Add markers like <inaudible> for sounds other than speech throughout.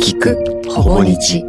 聞くほぼ日。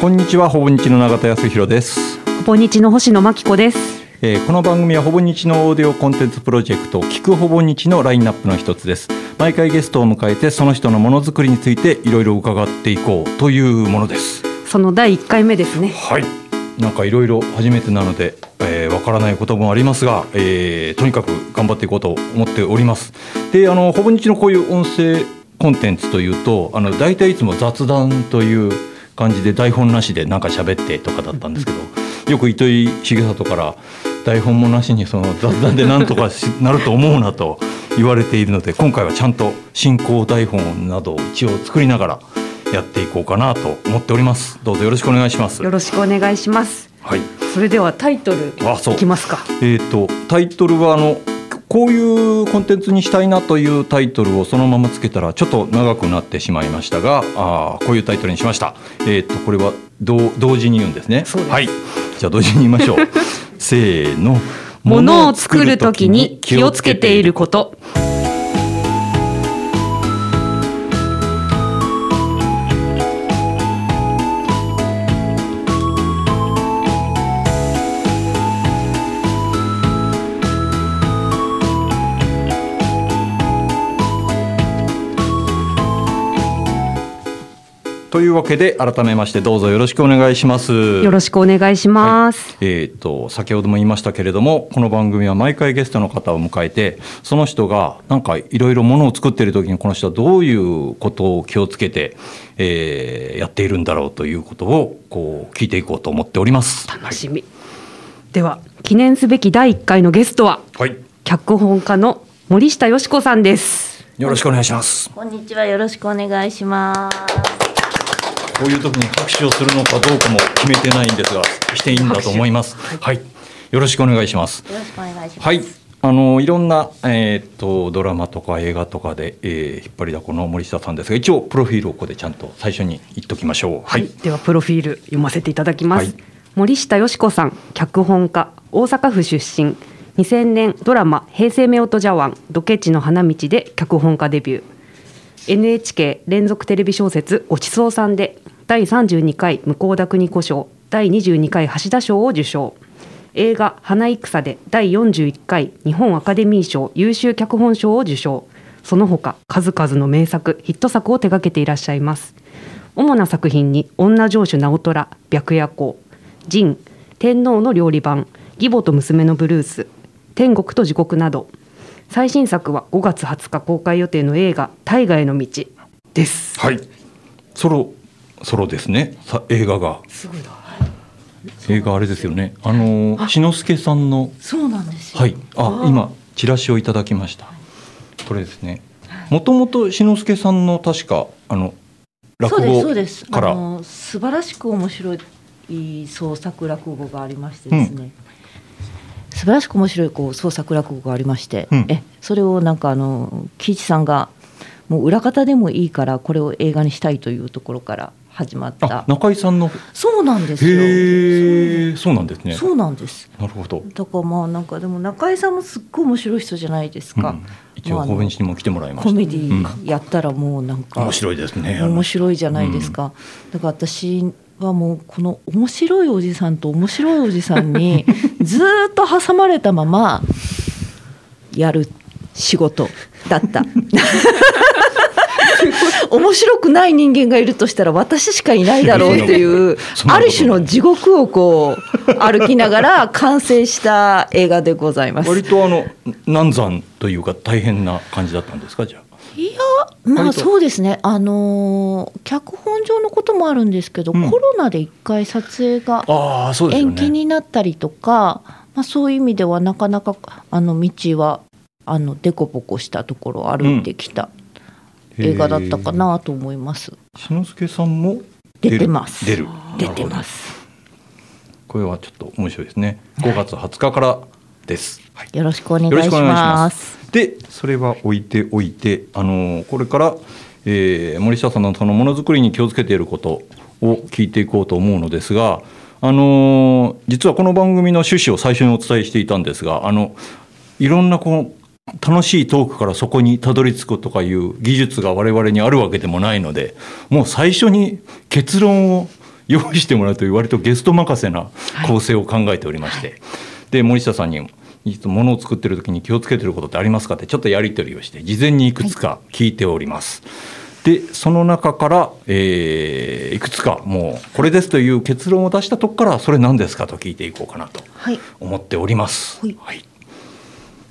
こんにちはほぼ日の永田康弘です、ほぼ日の星野真紀子です。えーこの番組はほぼ日のオーディオコンテンツプロジェクト聞くほぼ日のラインナップの一つです。毎回ゲストを迎えてその人のものづくりについていろいろ伺っていこうというものです。その第1回目ですね。はいなんかいろいろ初めてなのでわ、えーわからないこともありますが、えーとにかく頑張っていこうと思っております。であのほぼ日のこういう音声コンテンツというとあの大体いつも雑談という感じで台本なしでなんか喋ってとかだったんですけど、よく糸井重里から台本もなしにその雑談でなんとかしなると思うなと言われているので今回はちゃんと進行台本などを一応作りながらやっていこうかなと思っておりますどうぞよろしくお願いしますよろしくお願いします。はいそれではタイトルあそういきますか。えー、とタイトルはあのこういうコンテンツにしたいなというタイトルをそのままつけたらちょっと長くなってしまいましたがあーこういうタイトルにしました。えー、とこれは同同時に言うんですね。はい。じゃあ同時に言いましょう。<laughs> せーの。ものを作るときに気をつけていること。というわけで改めましてどうぞよろしくお願いします。よろしくお願いします。えー、と先ほども言いましたけれどもこの番組は毎回ゲストの方を迎えてその人がなんかいろいろものを作っている時にこの人はどういうことを気をつけて、えーやっているんだろうということをこう聞いていこうと思っております。楽しみ。では記念すべき第1回のゲストははい、脚本家の森下よし子さんです。よろしくお願いします。こんにちは。よろしくお願いします。こういう時に拍手をするのかどうかも決めてないんですがしていいんだと思います。はい、よろしくお願いします。よろしくお願いします。はい。あのいろんな、えー、とドラマとか映画とかで、えー引っ張りだこの森下さんですが一応プロフィールをここでちゃんと最初に言っときましょう。はい。ではプロフィール読ませていただきます、はい森下よし子さん脚本家大阪府出身2000年ドラマ「平成夫婦茶碗ドケチの花道」で脚本家デビュー NHK 連続テレビ小説「ごちそうさん」で第32回向田邦子賞第22回橋田賞を受賞。映画「花戦」で第41回日本アカデミー賞優秀脚本賞を受賞。その他数々の名作ヒット作を手掛けていらっしゃいます。主な作品に女城主直虎白夜行仁天皇の料理番義母と娘のブルース天国と地獄など最新作は5月20日公開予定の映画大河への道ですはい。ソロソロですね。さ映画がすごいな映画あれですよね。あの志の輔さんのそうなんですよ。はい。あ今チラシをいただきました。これですね。もともと志の輔さんの確かあの落そうですそう語です。あからの素晴らしく面白い創作落語がありましてですね。素晴らしく面白いこう創作落語がありまして、うんえそれをなんかあの喜一さんがもう裏方でもいいからこれを映画にしたいというところから始まっあた。中井さんの？そうなんですよ。へえそうなんですね。そうなんです。なるほど。だからまあなんかでも中井さんもすっごい面白い人じゃないですか。うん一応公演にも来てもらいました。コメデうんィやったらもうなんか、面白いですね。面白いじゃないですか、だから私はもうこの面白いおじさんと面白いおじさんに <laughs> ずーっと挟まれたままやる仕事だった。<laughs> 面白くない人間がいるとしたら私しかいないだろうっていうある種の地獄をこう歩きながら完成した映画でございます。割とあの難産というか大変な感じだったんですかじゃあ。いやまあそうですねあのー脚本上のこともあるんですけど、うんコロナで一回撮影が。延期になったりとか、まあ、そういう意味ではなかなかあの道はあのデコボコしたところを歩いてきた映画だったかなと思います。志の輔さんも出てます出る。出てます。これはちょっと面白いですね。5月20日からです。はい。よろしくお願いしま。ます。でそれは置いておいてあのこれから、えー森下さんのそのものづくりに気をつけていることを聞いていこうと思うのですがあのー実はこの番組の趣旨を最初にお伝えしていたんですがあのいろんなこう楽しいトークからそこにたどり着くとかいう技術が我々にあるわけでもないのでもう最初に結論を用意してもらうという割とゲスト任せな構成を考えておりまして、で森下さんにいつものを作ってる時に気をつけてることってありますかってちょっとやり取りをして事前にいくつか聞いております。でその中から、えーいくつかもうこれですという結論を出したとこからそれ何ですかと聞いていこうかなとはい思っております。はいはい。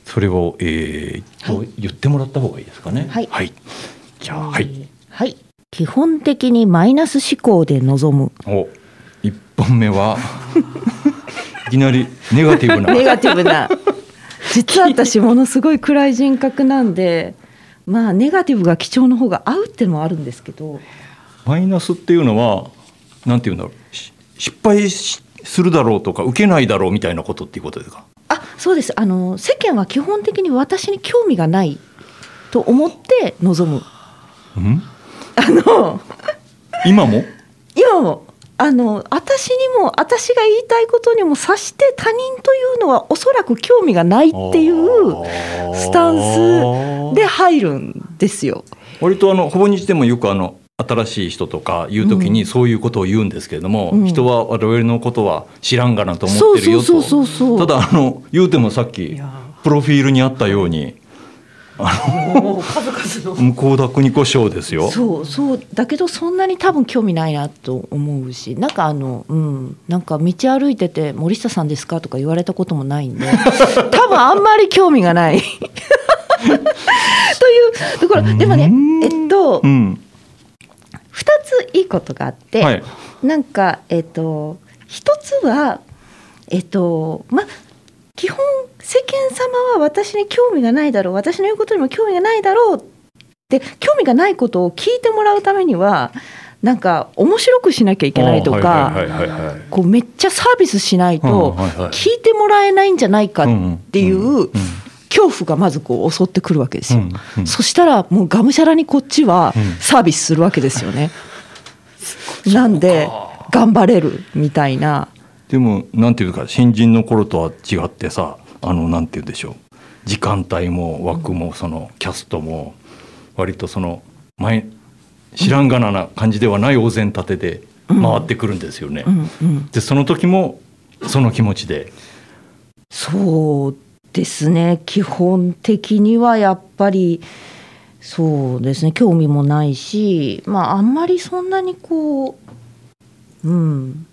それを、えーと言ってもらった方がいいですかね。はいじゃあ、はい。はい基本的にマイナス思考で臨むお、一本目は。<laughs> いきなりネガティブな。ネガティブな実は私ものすごい暗い人格なんでまあネガティブが基調の方が合うってのもあるんですけどマイナスっていうのは、なんていうんだろう。し失敗しするだろうとか、受けないだろうみたいなことっていうことですか？あそうですあの世間は基本的に私に興味がないと思って臨むうん？あの今も？今もあの私にも私が言いたいことにも察して他人というのはおそらく興味がないっていうスタンスで入るんですよ。割とあのほぼ日でもよくあの新しい人とか言う時にそういうことを言うんですけれども、うん。人は我々のことは知らんがなと思ってるよとただあの言うてもさっきプロフィールにあったようにもう数々の <laughs> 向田邦子賞ですよ。そうそうだけどそんなに多分興味ないなと思うしなんかあのうんなんか道歩いてて「森下さんですか?」とか言われたこともないんで <laughs> 多分あんまり興味がない。というところでもねうんえっとうん2ついいことがあって、はいなんかえっと一つはえっとま基本世間様は私に興味がないだろう私の言うことにも興味がないだろうって興味がないことを聞いてもらうためにはなんか面白くしなきゃいけないとかめっちゃサービスしないと聞いてもらえないんじゃないかっていう恐怖がまずこう襲ってくるわけですよ。うんうんそしたらもうがむしゃらにこっちはうんサービスするわけですよね。<laughs> なんで頑張れるみたいな。でもなんていうか新人の頃とは違ってさあのなんて言うんでしょう。時間帯も枠もそのキャストも割とその前知らんがなな感じではないお膳立てで回ってくるんですよね。うんうん、でその時もその気持ちで。そうですね。基本的にはやっぱりそうですね。興味もないしまああんまりそんなにこううん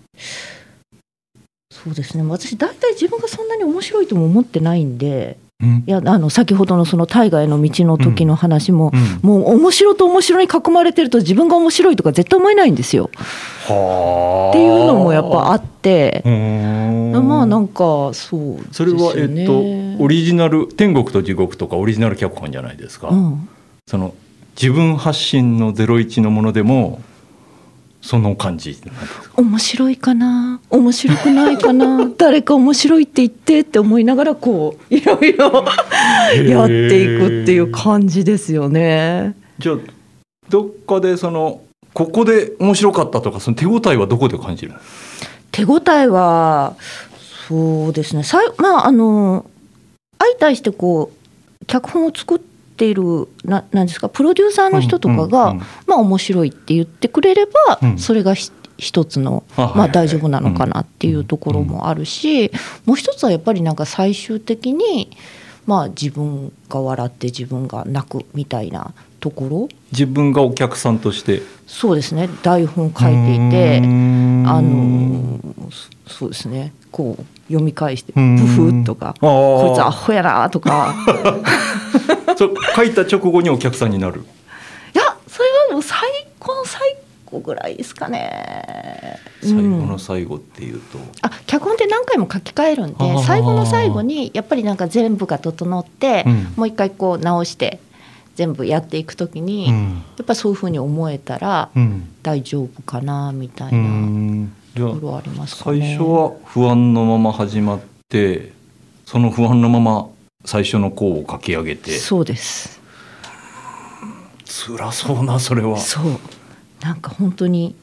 そうですね。私大体自分がそんなに面白いとも思ってないんでうん。いやあの先ほどのその大河への道の時の話も、うん。もう面白と面白に囲まれてると自分が面白いとか絶対思えないんですよ。はあ。っていうのもやっぱあって。まあなんかそうですそれは、えっとオリジナル天国と地獄とかオリジナル脚本じゃないですか。うん。その自分発信のゼロ一のものでもその感じ面白いかな？面白くないかな？<laughs> 誰か面白いって言ってって思いながらこういろいろやっていくっていう感じですよね。じゃあどっかでそのここで面白かったとかその手応えはどこで感じるの？手応えはそうですね。さいまああの相対してこう脚本を作っているななんですかプロデューサーの人とかが、うんうんまあ面白いって言ってくれれば、うん。それがひ一つの、まあ、大丈夫なのかなっていうところもあるし、もう一つはやっぱりなんか最終的に、まあ、自分が笑って自分が泣くみたいなところ。自分がお客さんとして。そうですね。台本書いていてあのそそうですね。こう読み返して「ブうん。フッ」とか「あー。こいつアホやな」とか <laughs> <laughs> 書いた直後にお客さんになる。いやそれはもう最高の最後ぐらいですかね。最後うんの最後っていうと、あ脚本って何回も書き換えるんで最後の最後にやっぱりなんか全部が整って、うん。もう一回こう直して全部やっていくときに、やうん。っぱそういうふうに思えたらうん。大丈夫かなみたいなところありますか最ね。初は不安のまま始まってその不安のまま最初の項を書き上げて。そうです。辛そうなそれは。そう。なんか本当に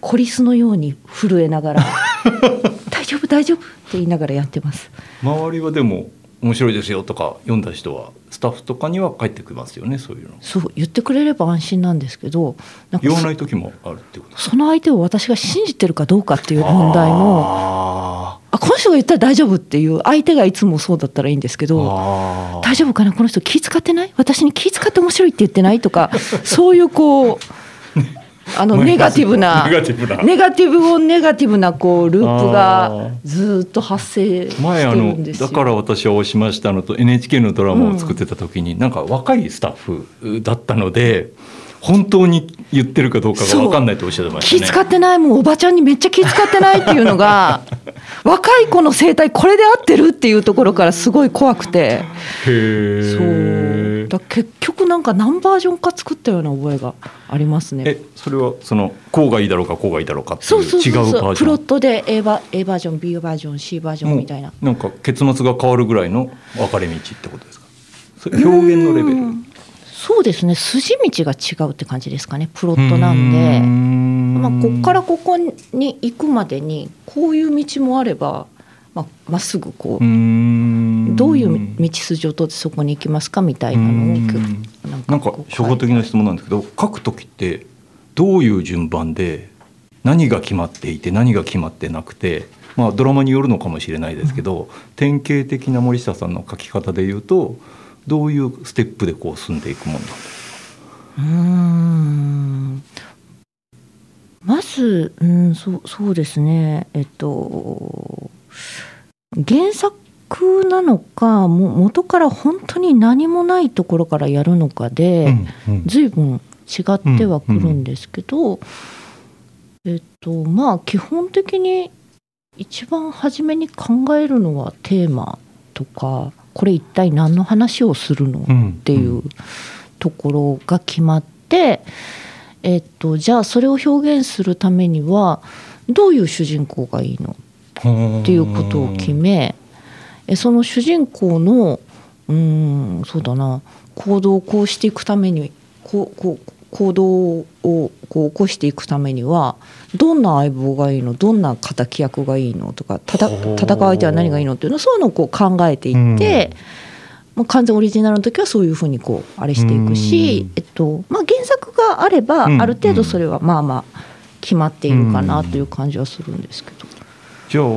コリスのように震えながら「大丈夫大丈夫」って言いながらやってます。周りはでも面白いですよとか読んだ人はスタッフとかには返ってきますよねそういうの。そう言ってくれれば安心なんですけど言わない時もあるってことその相手を私が信じてるかどうかっていう問題もああこの人が言ったら大丈夫っていう相手がいつもそうだったらいいんですけー。ど大丈夫かな？この人気使ってない？私に気使って面白いって言ってないとかそういうこう <laughs> あのネガティブなネガティブな。ネガティブをネガティブなこうループあがー。ずーっと発生して前あるんのですよ。だから私は押しましたのと NHK のドラマを作ってた時に、なんか若いスタッフだったので本当に言ってるかどうかが分かんないとおっしゃってましたね。気使ってないもうおばちゃんにめっちゃ気使ってないっていうのが <laughs> 若い子の生態これで合ってるっていうところからすごい怖くてへそうえ。だ結局なんか何バージョンか作ったような覚えがありますね。えそれはそのこうがいいだろうかこうがいいだろうかっていそう違そうバージョン？プロットで A バ A バージョン B バージョン C バージョンみたいな。なんか結末が変わるぐらいの分かれ道ってことですか？表現のレベル。うんそうですね筋道が違うって感じですかねプロットなんで。まあ、ここからここに行くまでにこういう道もあればまあ、まっすぐこう、どういう道筋を通ってそこに行きますかみたいなのをうん。なんなんか初歩的な質問なんですけど書く時ってどういう順番で何が決まっていて何が決まってなくて、まあ、ドラマによるのかもしれないですけど、典型的な森下さんの書き方で言うとどういうステップでこう進んでいくもんなんですうーん。まず、うん、そうそうですね。えっと原作なのかも元から本当に何もないところからやるのかで、か、うん。随分違ってはくるんですけど、えっとまあ基本的に一番初めに考えるのはテーマとかこれ一体何の話をするの？っていうところが決まって、えっと、じゃあそれを表現するためにはどういう主人公がいいの？っていうことを決めえその主人公のうーんそうだな行動をこうしていくためにこうこう行動をこう起こしていくためにはどんな相棒がいいの？どんな敵役がいいのとか戦う。相手は何がいいのっていうのそういうのをこう考えていって、もう完全オリジナルの時はそういうふうにこうあれしていくしうん、えっとまあ、原作があればうん。ある程度それはまあまあ決まっているかなという感じはするんですけど。じゃあ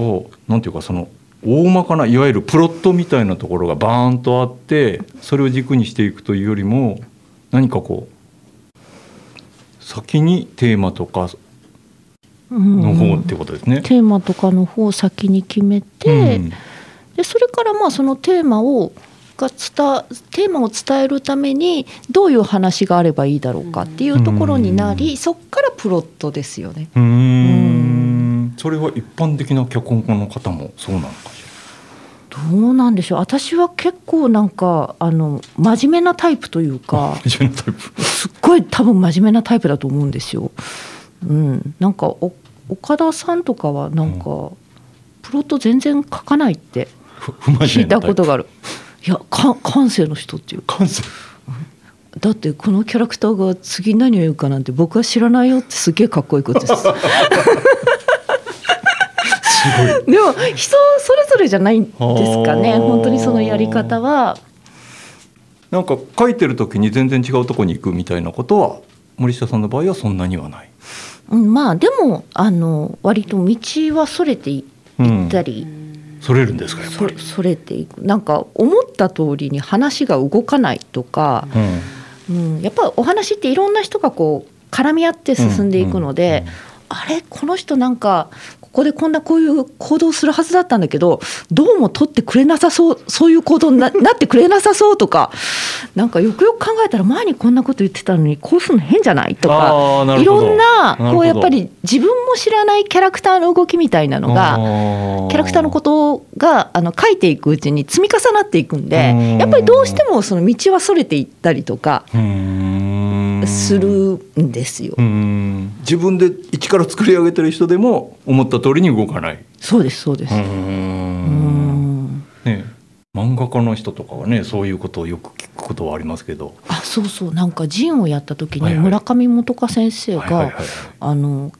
なんていうかその大まかないわゆるプロットみたいなところがバーンとあってそれを軸にしていくというよりも何かこう先にテーマとかの方ってことですね。テーマとかの方を先に決めて、うん。でそれからまあそのテーマをが伝テーマを伝えるためにどういう話があればいいだろうかっていうところになり、うん。そっからプロットですよね。うーん。それは一般的な脚本家の方もそうなのか？しどうなんでしょう私は結構なんかあの真面目なタイプというら。か非常にタイプ。すっごい多分真面目なタイプだと思うんですよ。うん、なんかお岡田さんとかはなんか、プロット全然書かないって聞いたことがある。いやか感性の人っていう感性。だってこのキャラクターが次何を言うかなんて僕は知らないよってすげえかっこいいことです。<laughs> でも人それぞれじゃないんですかね。本当にそのやり方は。なんか書いてる時に全然違うとこに行くみたいなことは森下さんの場合はそんなにはない。うん、まあでもあの割と道はそれていったり、それるんですかやっぱり。そそれていく。なんか思った通りに話が動かないとか、うん。うん、やっぱお話っていろんな人がこう絡み合って進んでいくので、うんうん。あれ？この人なんかここでこんなこういう行動をするはずだったんだけどどうも取ってくれなさそうそういう行動にな <laughs> なってくれなさそうとかなんかよくよく考えたら前にこんなこと言ってたのにこうするの変じゃないとかいろんなこうやっぱり自分も知らないキャラクターの動きみたいなのがキキャラクターのことがあの書いていくうちに積み重なっていくんでうん。やっぱりどうしてもその道はそれていったりとかとするんですよ。自分で一から作り上げてる人でも思った通りに動かない。そうですそうです。ううんん。ね漫画家の人とかはねそういうことをよく聞くことはありますけど。あそうそう。なんかジンをやった時に村上元香先生が、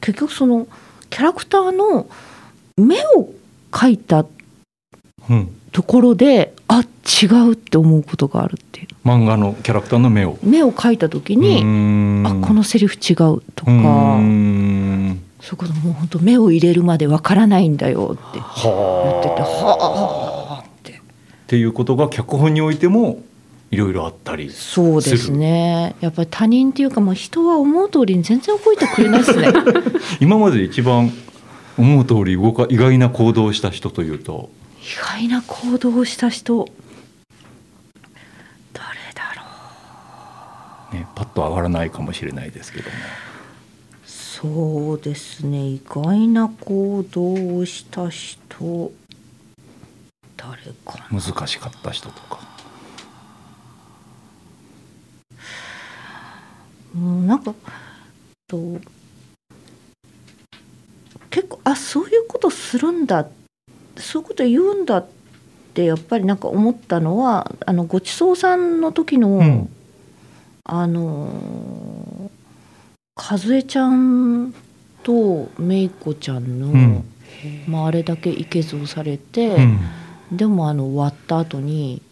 結局そのキャラクターの目を描いたうん、ところであ違うって思うことがあるっていう。漫画のキャラクターの目を。目を描いた時に、あこのセリフ違うとか、うそこともう本当目を入れるまでわからないんだよって。言はっててはあって。っていうことが脚本においてもいろいろあったりそうですね。やっぱり他人っていうかもう人は思う通りに全然動いてくれないですね。<laughs> 今までで一番思う通り動か意外な行動をした人というと意外な行動をした人。誰だろう。ねパッと上がらないかもしれないですけども。そうですね。意外な行動をした人。誰かな。難しかった人とか。うんなんかと結構あそういうことするんだそういうこと言うんだってやっぱりなんか思ったのはあのごちそうさんの時の、うん。あの和江ちゃんとめいこちゃんの、うん。まあ、あれだけいけずをされて、うん。でもあの割った後に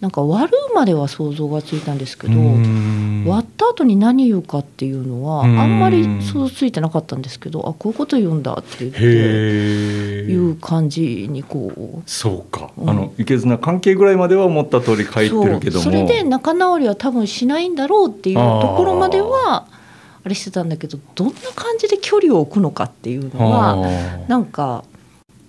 なんか割るまでは想像がついたんですけど、うん。割った後に何言うかっていうのはあうん。んまり想像ついてなかったんですけどあこういうこと言うんだって言っていう感じにこう。そうか、うん。あのいけずな関係ぐらいまでは思った通り書いてるけども。それで仲直りは多分しないんだろうっていうところまではあれしてたんだけどどんな感じで距離を置くのかっていうのははなんか、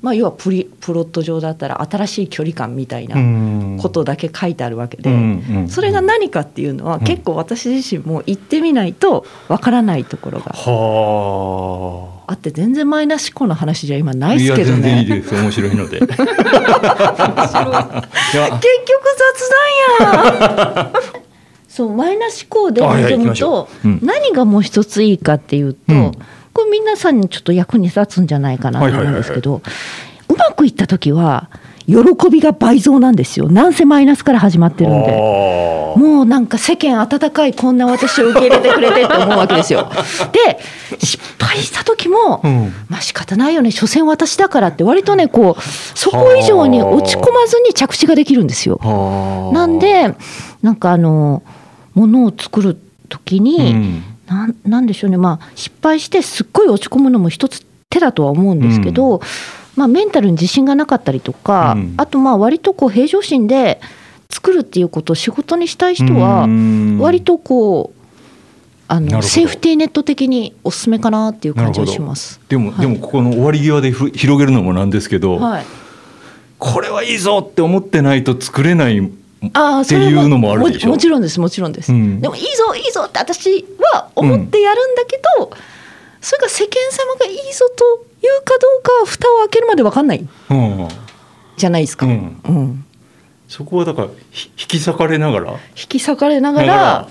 まあ、要はプリプロット上だったら新しい距離感みたいなことだけ書いてあるわけで、それが何かっていうのはうん結構私自身も行ってみないとわからないところがはあ。って全然マイナス思考の話じゃ今なあいですけどや全然いいね。です面白いので。<laughs> い。や。結局雑談や。そうマイナス思考で臨むと何がもう一ついいかっていうと、うんこれ皆さんにちょっと役に立つんじゃないかなと思うんですけど、うまくいった時は喜びが倍増なんですよ。なんせマイナスから始まってるんで。もうなんか世間温かいこんな私を受け入れてくれてって思うわけですよ。<laughs> で失敗した時も、うん。まあ仕方ないよね。所詮私だからって割とねこうそこ以上に落ち込まずに着地ができるんですよ。はあなんでなんかあのものを作る時うに、んなんなんでしょうね。まあ失敗してすっごい落ち込むのも一つ手だとは思うんですけど、まあ、メンタルに自信がなかったりとか、うん。あとまあ割とこう平常心で作るっていうことを仕事にしたい人はうん。割とこうあのセーフティーネット的におすすめかなっていう感じはします。でも、はい。でもここの終わり際でふ広げるのもなんですけど、はい、これはいいぞって思ってないと作れないっていうのもあるでしょ。ももちろんですもちろんです、うん。でもいいぞいいぞって私は思ってやるんだけど、それが世間様がいいぞと言うかどうかは蓋を開けるまで分かんない。うんじゃないですか、うん。うん。そこはだからひ引き裂かれながら？引き裂かれながら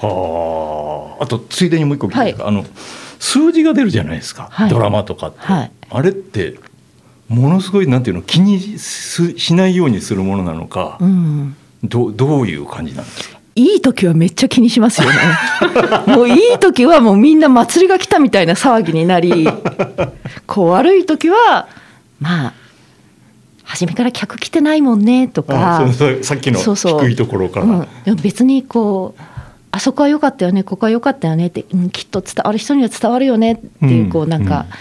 はあ。あとついでにもう一個聞いていいですか、あの数字が出るじゃないですか、はい。ドラマとかって、はい。あれってものすごいなんていうの気にすしないようにするものなのか、うん。どうどういう感じなんですか？いい時はめっちゃ気にしますよね。<laughs> もういい時はもうみんな祭りが来たみたいな騒ぎになり <laughs> こう悪い時はまあ初めから客来てないもんねとか。あそうそうさっきのそうそう。低いところから。うん、でも別にこうあそこは良かったよねここは良かったよねって、うん、きっと伝わる人には伝わるよねっていう、うん。こうなんか、うん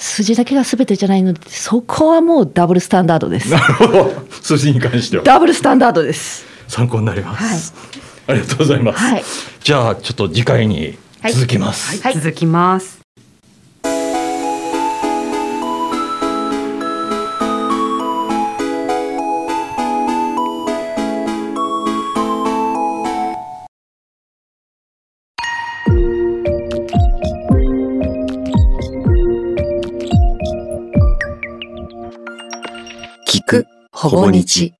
筋だけが全てじゃないのでそこはもうダブルスタンダードです。なるほど。数字に関しては。ダブルスタンダードです。参考になります、ありがとうございます、はい。じゃあちょっと次回に続きます、はい。続きます。ほぼ日。